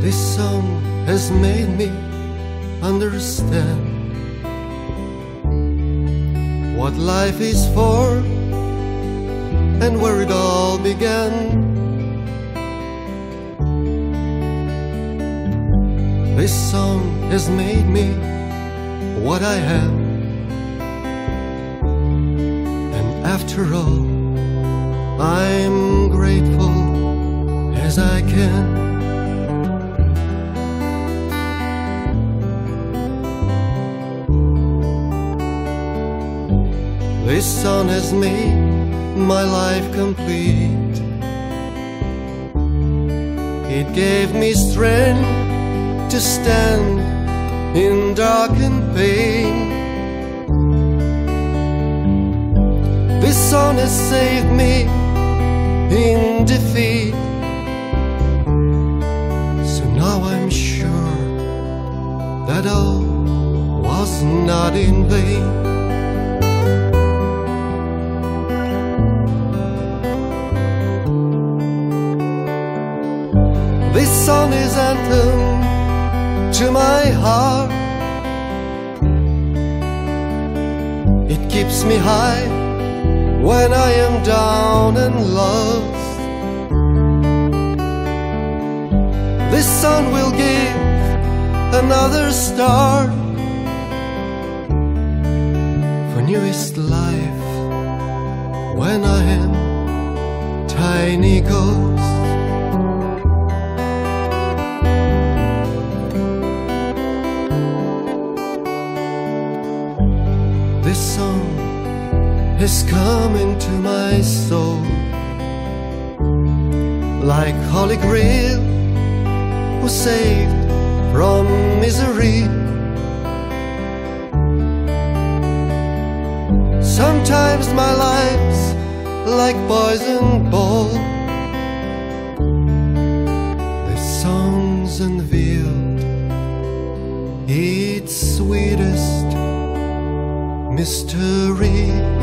This song has made me understand what life is for and where it all began. This song has made me what I am, and after all, I'm grateful as I can. This song has made my life complete. It gave me strength to stand in dark and pain. This song has saved me in defeat. So now I'm sure that all was not in vain. This song is anthem to my heart. It keeps me high when I am down and lost. This song will give another start for newest life when I am tiny ghost. This song has come into my soul like Holy Grail was saved from misery. Sometimes my life's like poison ball. The songs unveiled its sweetest mystery.